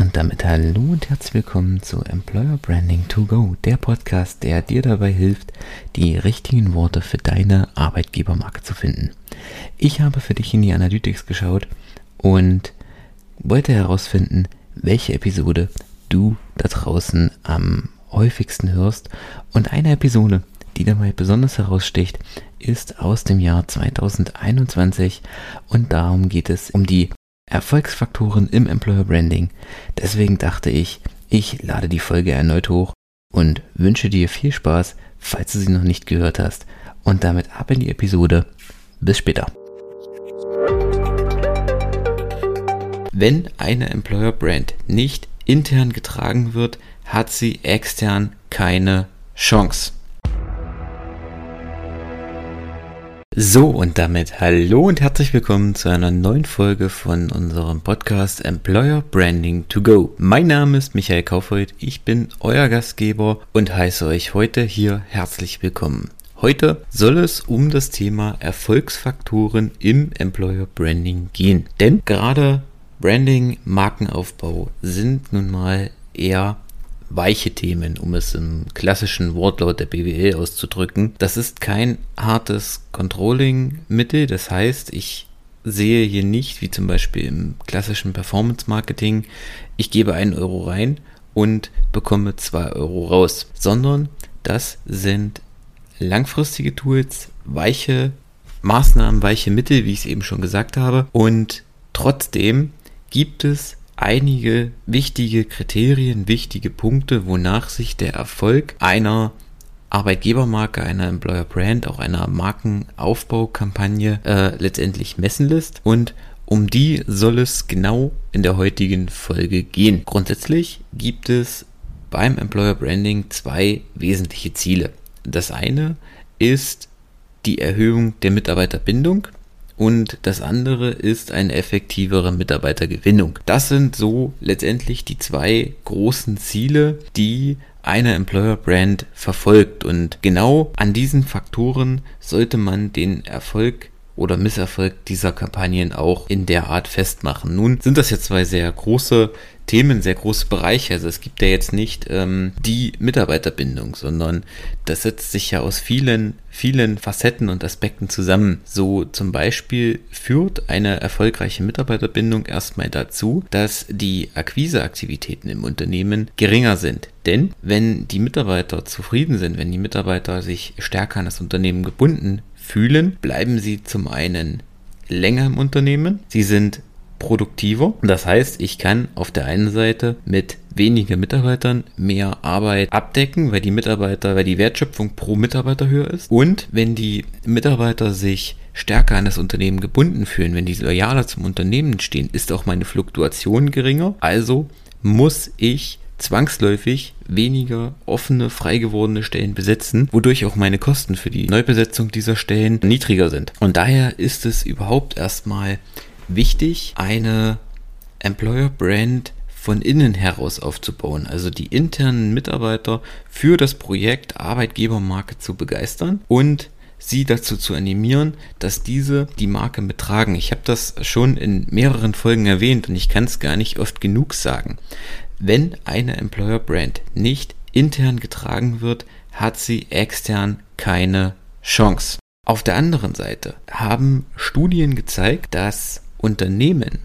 Und damit hallo und herzlich willkommen zu Employer Branding to Go, der Podcast, der dir dabei hilft, die richtigen Worte für deine Arbeitgebermarke zu finden. Ich habe für dich in die Analytics geschaut und wollte herausfinden, welche Episode du da draußen am häufigsten hörst. Und eine Episode, die dabei besonders heraussticht, ist aus dem Jahr 2021 und darum geht es um die Erfolgsfaktoren im Employer Branding. Deswegen dachte ich, ich lade die Folge erneut hoch und wünsche dir viel Spaß, falls du sie noch nicht gehört hast. Und damit ab in die Episode. Bis später. Wenn eine Employer Brand nicht intern getragen wird, hat sie extern keine Chance. So, und damit hallo und herzlich willkommen zu einer neuen Folge von unserem Podcast Employer Branding to Go. Mein Name ist Michael Kaufreuth, ich bin euer Gastgeber und heiße euch heute hier herzlich willkommen. Heute soll es um das Thema Erfolgsfaktoren im Employer Branding gehen. Denn gerade Branding, Markenaufbau sind nun mal eher weiche Themen, um es im klassischen Wortlaut der BWL auszudrücken. Das ist kein hartes Controlling-Mittel. Das heißt, ich sehe hier nicht, wie zum Beispiel im klassischen Performance-Marketing, ich gebe einen Euro rein und bekomme zwei Euro raus, sondern das sind langfristige Tools, weiche Maßnahmen, weiche Mittel, wie ich es eben schon gesagt habe. Und trotzdem gibt es einige wichtige Kriterien, wichtige Punkte, wonach sich der Erfolg einer Arbeitgebermarke, einer Employer Brand, auch einer Markenaufbaukampagne äh, letztendlich messen lässt. Und um die soll es genau in der heutigen Folge gehen. Grundsätzlich gibt es beim Employer Branding zwei wesentliche Ziele. Das eine ist die Erhöhung der Mitarbeiterbindung und das andere ist eine effektivere Mitarbeitergewinnung. Das sind so letztendlich die zwei großen Ziele, die eine Employer Brand verfolgt und genau an diesen Faktoren sollte man den Erfolg oder Misserfolg dieser Kampagnen auch in der Art festmachen. Nun sind das jetzt zwei sehr große Themen, sehr große Bereiche. Also es gibt ja jetzt nicht ähm, die Mitarbeiterbindung, sondern das setzt sich ja aus vielen, vielen Facetten und Aspekten zusammen. So zum Beispiel führt eine erfolgreiche Mitarbeiterbindung erstmal dazu, dass die Akquiseaktivitäten im Unternehmen geringer sind. Denn wenn die Mitarbeiter zufrieden sind, wenn die Mitarbeiter sich stärker an das Unternehmen gebunden fühlen, bleiben sie zum einen länger im Unternehmen, sie sind produktiver. Das heißt, ich kann auf der einen Seite mit weniger Mitarbeitern mehr Arbeit abdecken, weil die Mitarbeiter, weil die Wertschöpfung pro Mitarbeiter höher ist. Und wenn die Mitarbeiter sich stärker an das Unternehmen gebunden fühlen, wenn die loyaler zum Unternehmen stehen, ist auch meine Fluktuation geringer. Also muss ich zwangsläufig weniger offene, frei gewordene Stellen besetzen, wodurch auch meine Kosten für die Neubesetzung dieser Stellen niedriger sind. Und daher ist es überhaupt erstmal wichtig, eine Employer Brand von innen heraus aufzubauen, also die internen Mitarbeiter für das Projekt Arbeitgebermarke zu begeistern und sie dazu zu animieren, dass diese die Marke mittragen. Ich habe das schon in mehreren Folgen erwähnt und ich kann es gar nicht oft genug sagen. Wenn eine Employer Brand nicht intern getragen wird, hat sie extern keine Chance. Auf der anderen Seite haben Studien gezeigt, dass Unternehmen,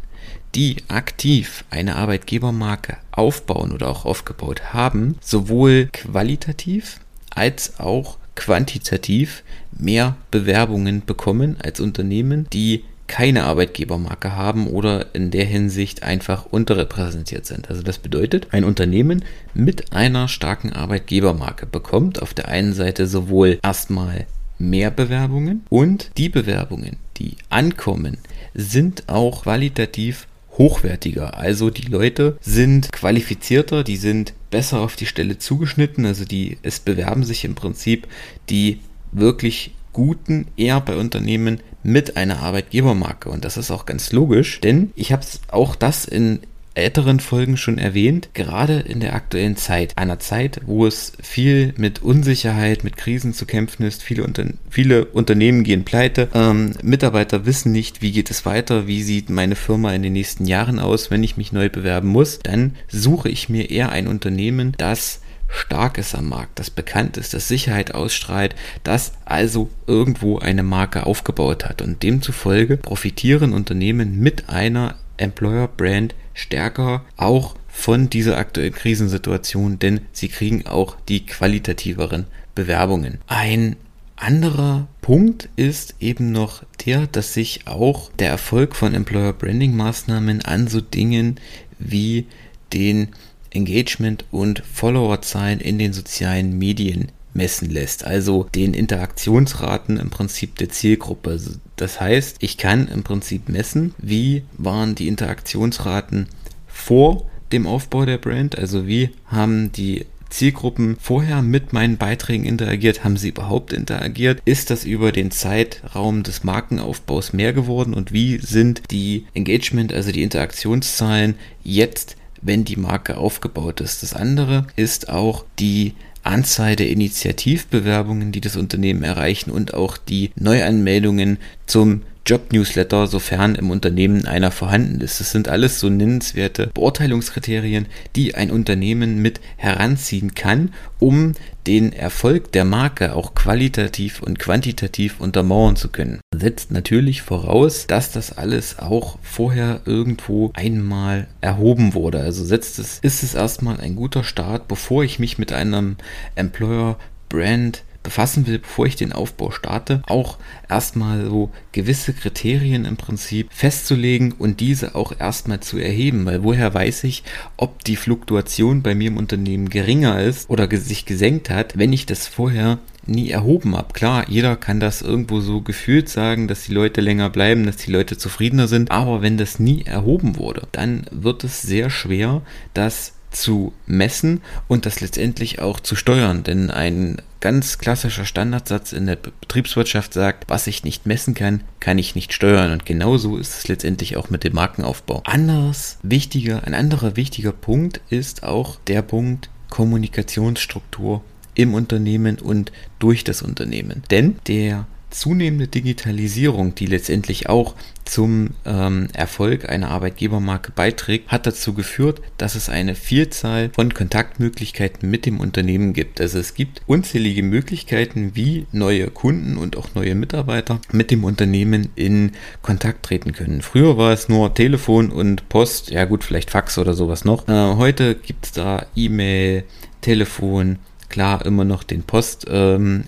die aktiv eine Arbeitgebermarke aufbauen oder auch aufgebaut haben, sowohl qualitativ als auch quantitativ mehr Bewerbungen bekommen als Unternehmen, die keine Arbeitgebermarke haben oder in der Hinsicht einfach unterrepräsentiert sind. Also das bedeutet, ein Unternehmen mit einer starken Arbeitgebermarke bekommt auf der einen Seite sowohl erstmal mehr Bewerbungen und die Bewerbungen, die ankommen, sind auch qualitativ hochwertiger. Also die Leute sind qualifizierter, die sind besser auf die Stelle zugeschnitten, also die es bewerben sich im Prinzip die wirklich guten eher bei Unternehmen mit einer Arbeitgebermarke. Und das ist auch ganz logisch, denn ich habe auch das in älteren Folgen schon erwähnt, gerade in der aktuellen Zeit, einer Zeit, wo es viel mit Unsicherheit, mit Krisen zu kämpfen ist, viele, Unter viele Unternehmen gehen pleite, ähm, Mitarbeiter wissen nicht, wie geht es weiter, wie sieht meine Firma in den nächsten Jahren aus, wenn ich mich neu bewerben muss, dann suche ich mir eher ein Unternehmen, das stark ist am Markt, das bekannt ist, das Sicherheit ausstrahlt, das also irgendwo eine Marke aufgebaut hat. Und demzufolge profitieren Unternehmen mit einer Employer Brand stärker auch von dieser aktuellen Krisensituation, denn sie kriegen auch die qualitativeren Bewerbungen. Ein anderer Punkt ist eben noch der, dass sich auch der Erfolg von Employer Branding Maßnahmen an so Dingen wie den Engagement und Followerzahlen in den sozialen Medien messen lässt, also den Interaktionsraten im Prinzip der Zielgruppe. Das heißt, ich kann im Prinzip messen, wie waren die Interaktionsraten vor dem Aufbau der Brand, also wie haben die Zielgruppen vorher mit meinen Beiträgen interagiert? Haben sie überhaupt interagiert? Ist das über den Zeitraum des Markenaufbaus mehr geworden? Und wie sind die Engagement, also die Interaktionszahlen jetzt wenn die Marke aufgebaut ist. Das andere ist auch die Anzahl der Initiativbewerbungen, die das Unternehmen erreichen und auch die Neuanmeldungen zum Job-Newsletter, sofern im Unternehmen einer vorhanden ist. Das sind alles so nennenswerte Beurteilungskriterien, die ein Unternehmen mit heranziehen kann, um den Erfolg der Marke auch qualitativ und quantitativ untermauern zu können. Setzt natürlich voraus, dass das alles auch vorher irgendwo einmal erhoben wurde. Also setzt es, ist es erstmal ein guter Start, bevor ich mich mit einem Employer Brand befassen will, bevor ich den Aufbau starte, auch erstmal so gewisse Kriterien im Prinzip festzulegen und diese auch erstmal zu erheben, weil woher weiß ich, ob die Fluktuation bei mir im Unternehmen geringer ist oder sich gesenkt hat, wenn ich das vorher nie erhoben habe. Klar, jeder kann das irgendwo so gefühlt sagen, dass die Leute länger bleiben, dass die Leute zufriedener sind, aber wenn das nie erhoben wurde, dann wird es sehr schwer, das zu messen und das letztendlich auch zu steuern. Denn ein ganz klassischer Standardsatz in der Betriebswirtschaft sagt, was ich nicht messen kann, kann ich nicht steuern. Und genauso ist es letztendlich auch mit dem Markenaufbau. Anderes wichtiger, ein anderer wichtiger Punkt ist auch der Punkt Kommunikationsstruktur im Unternehmen und durch das Unternehmen. Denn der zunehmende Digitalisierung, die letztendlich auch zum ähm, Erfolg einer Arbeitgebermarke beiträgt, hat dazu geführt, dass es eine Vielzahl von Kontaktmöglichkeiten mit dem Unternehmen gibt. Also es gibt unzählige Möglichkeiten, wie neue Kunden und auch neue Mitarbeiter mit dem Unternehmen in Kontakt treten können. Früher war es nur Telefon und Post, ja gut, vielleicht Fax oder sowas noch. Äh, heute gibt es da E-Mail, Telefon, klar immer noch den Postweg. Ähm,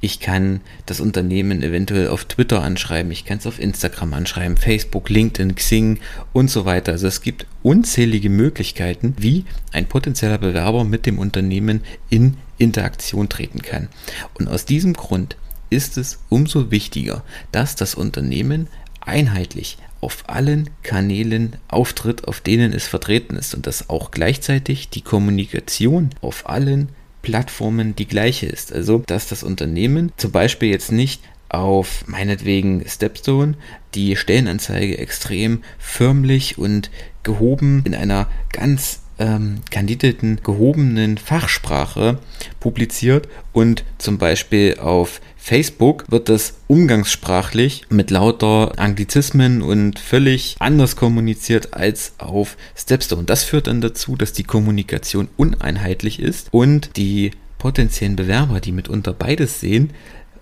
ich kann das Unternehmen eventuell auf Twitter anschreiben, ich kann es auf Instagram anschreiben, Facebook, LinkedIn, Xing und so weiter. Also es gibt unzählige Möglichkeiten, wie ein potenzieller Bewerber mit dem Unternehmen in Interaktion treten kann. Und aus diesem Grund ist es umso wichtiger, dass das Unternehmen einheitlich auf allen Kanälen auftritt, auf denen es vertreten ist und dass auch gleichzeitig die Kommunikation auf allen Plattformen die gleiche ist. Also, dass das Unternehmen zum Beispiel jetzt nicht auf meinetwegen Stepstone die Stellenanzeige extrem förmlich und gehoben in einer ganz ähm, kandidierten, gehobenen Fachsprache publiziert und zum Beispiel auf Facebook wird das umgangssprachlich mit lauter Anglizismen und völlig anders kommuniziert als auf Stepstone. Das führt dann dazu, dass die Kommunikation uneinheitlich ist und die potenziellen Bewerber, die mitunter beides sehen,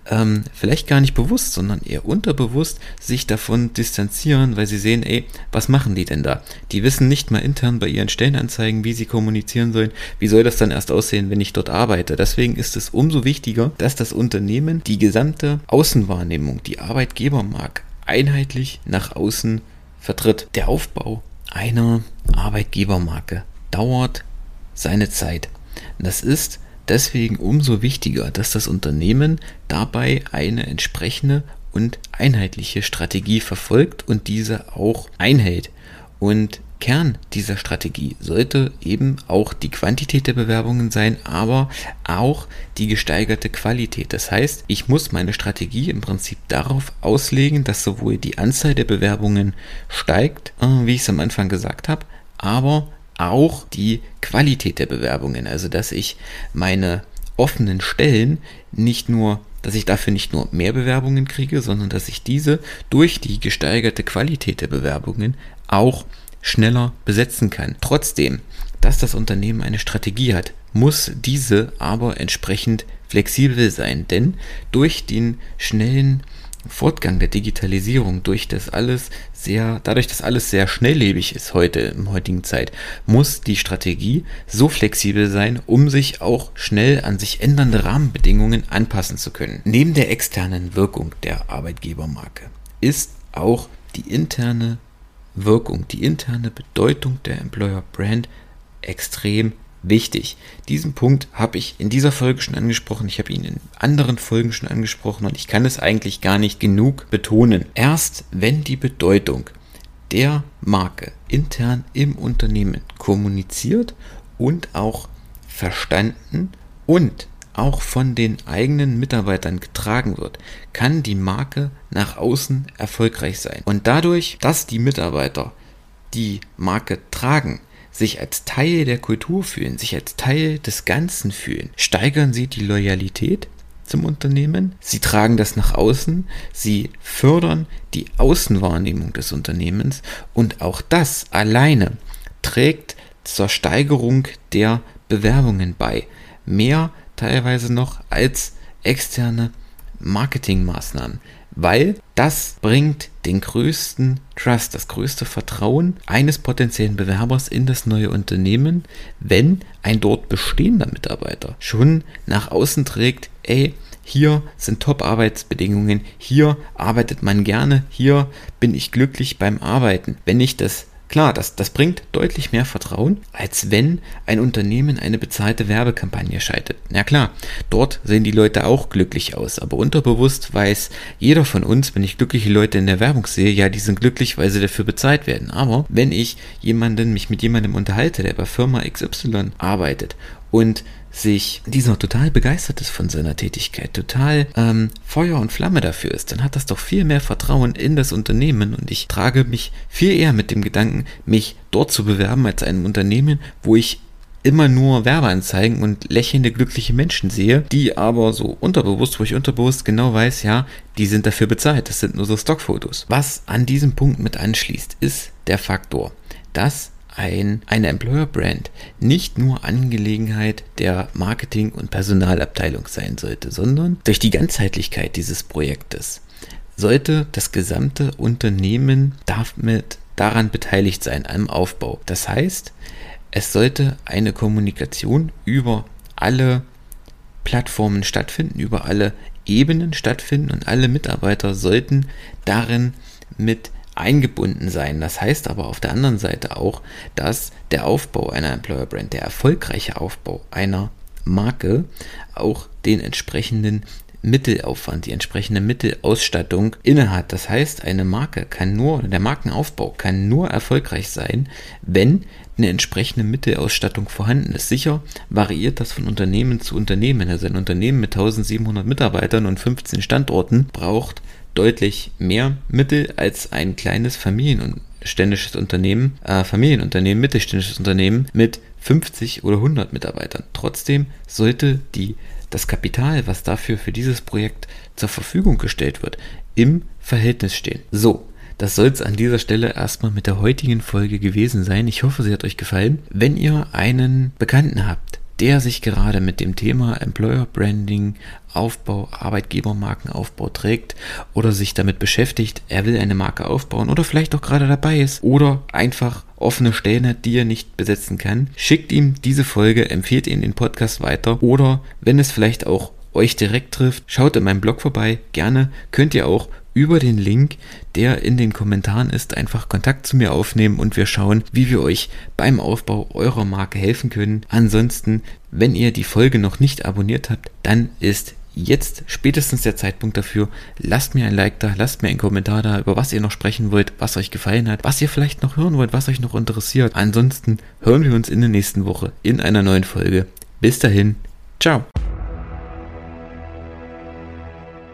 ähm, vielleicht gar nicht bewusst, sondern eher unterbewusst sich davon distanzieren, weil sie sehen, ey, was machen die denn da? Die wissen nicht mal intern bei ihren Stellenanzeigen, wie sie kommunizieren sollen. Wie soll das dann erst aussehen, wenn ich dort arbeite? Deswegen ist es umso wichtiger, dass das Unternehmen die gesamte Außenwahrnehmung, die Arbeitgeber mag, einheitlich nach außen vertritt. Der Aufbau einer Arbeitgebermarke dauert seine Zeit. Das ist deswegen umso wichtiger, dass das Unternehmen dabei eine entsprechende und einheitliche Strategie verfolgt und diese auch einhält. Und Kern dieser Strategie sollte eben auch die Quantität der Bewerbungen sein, aber auch die gesteigerte Qualität. Das heißt, ich muss meine Strategie im Prinzip darauf auslegen, dass sowohl die Anzahl der Bewerbungen steigt, äh, wie ich es am Anfang gesagt habe, aber auch die Qualität der Bewerbungen. Also, dass ich meine offenen Stellen nicht nur, dass ich dafür nicht nur mehr Bewerbungen kriege, sondern dass ich diese durch die gesteigerte Qualität der Bewerbungen auch schneller besetzen kann. Trotzdem, dass das Unternehmen eine Strategie hat, muss diese aber entsprechend flexibel sein, denn durch den schnellen Fortgang der Digitalisierung, durch das alles sehr, dadurch, dass alles sehr schnelllebig ist heute im heutigen Zeit, muss die Strategie so flexibel sein, um sich auch schnell an sich ändernde Rahmenbedingungen anpassen zu können. Neben der externen Wirkung der Arbeitgebermarke ist auch die interne Wirkung, die interne Bedeutung der Employer Brand extrem wichtig. Diesen Punkt habe ich in dieser Folge schon angesprochen, ich habe ihn in anderen Folgen schon angesprochen und ich kann es eigentlich gar nicht genug betonen. Erst wenn die Bedeutung der Marke intern im Unternehmen kommuniziert und auch verstanden und auch von den eigenen Mitarbeitern getragen wird, kann die Marke nach außen erfolgreich sein. Und dadurch, dass die Mitarbeiter die Marke tragen, sich als Teil der Kultur fühlen, sich als Teil des Ganzen fühlen, steigern sie die Loyalität zum Unternehmen, sie tragen das nach außen, sie fördern die Außenwahrnehmung des Unternehmens. Und auch das alleine trägt zur Steigerung der Bewerbungen bei. Mehr teilweise noch als externe Marketingmaßnahmen weil das bringt den größten Trust, das größte Vertrauen eines potenziellen Bewerbers in das neue Unternehmen, wenn ein dort bestehender Mitarbeiter schon nach außen trägt, ey, hier sind Top-Arbeitsbedingungen, hier arbeitet man gerne, hier bin ich glücklich beim Arbeiten. Wenn ich das Klar, das, das bringt deutlich mehr Vertrauen, als wenn ein Unternehmen eine bezahlte Werbekampagne schaltet. Na klar, dort sehen die Leute auch glücklich aus, aber unterbewusst weiß jeder von uns, wenn ich glückliche Leute in der Werbung sehe, ja, die sind glücklich, weil sie dafür bezahlt werden. Aber wenn ich jemanden, mich mit jemandem unterhalte, der bei Firma XY arbeitet und sich dieser total begeistert ist von seiner Tätigkeit, total ähm, Feuer und Flamme dafür ist, dann hat das doch viel mehr Vertrauen in das Unternehmen und ich trage mich viel eher mit dem Gedanken, mich dort zu bewerben als einem Unternehmen, wo ich immer nur Werbeanzeigen und lächelnde glückliche Menschen sehe, die aber so unterbewusst, wo ich unterbewusst genau weiß, ja, die sind dafür bezahlt, das sind nur so Stockfotos. Was an diesem Punkt mit anschließt, ist der Faktor, dass ein, eine Employer Brand nicht nur Angelegenheit der Marketing- und Personalabteilung sein sollte, sondern durch die Ganzheitlichkeit dieses Projektes sollte das gesamte Unternehmen damit daran beteiligt sein, am Aufbau. Das heißt, es sollte eine Kommunikation über alle Plattformen stattfinden, über alle Ebenen stattfinden und alle Mitarbeiter sollten darin mit eingebunden sein. Das heißt aber auf der anderen Seite auch, dass der Aufbau einer Employer Brand, der erfolgreiche Aufbau einer Marke auch den entsprechenden Mittelaufwand, die entsprechende Mittelausstattung innehat. Das heißt, eine Marke kann nur, der Markenaufbau kann nur erfolgreich sein, wenn eine entsprechende Mittelausstattung vorhanden ist. Sicher variiert das von Unternehmen zu Unternehmen. Also ein Unternehmen mit 1700 Mitarbeitern und 15 Standorten braucht deutlich mehr Mittel als ein kleines familienständisches Unternehmen, äh, Familienunternehmen, mittelständisches Unternehmen mit 50 oder 100 Mitarbeitern. Trotzdem sollte die, das Kapital, was dafür für dieses Projekt zur Verfügung gestellt wird, im Verhältnis stehen. So, das soll es an dieser Stelle erstmal mit der heutigen Folge gewesen sein. Ich hoffe, sie hat euch gefallen. Wenn ihr einen Bekannten habt, der sich gerade mit dem Thema Employer Branding, Aufbau, Arbeitgebermarkenaufbau trägt oder sich damit beschäftigt, er will eine Marke aufbauen oder vielleicht auch gerade dabei ist oder einfach offene Stellen hat, die er nicht besetzen kann, schickt ihm diese Folge, empfiehlt ihm den Podcast weiter oder wenn es vielleicht auch euch direkt trifft, schaut in meinem Blog vorbei. Gerne könnt ihr auch über den Link, der in den Kommentaren ist, einfach Kontakt zu mir aufnehmen und wir schauen, wie wir euch beim Aufbau eurer Marke helfen können. Ansonsten, wenn ihr die Folge noch nicht abonniert habt, dann ist jetzt spätestens der Zeitpunkt dafür. Lasst mir ein Like da, lasst mir einen Kommentar da, über was ihr noch sprechen wollt, was euch gefallen hat, was ihr vielleicht noch hören wollt, was euch noch interessiert. Ansonsten hören wir uns in der nächsten Woche in einer neuen Folge. Bis dahin, ciao.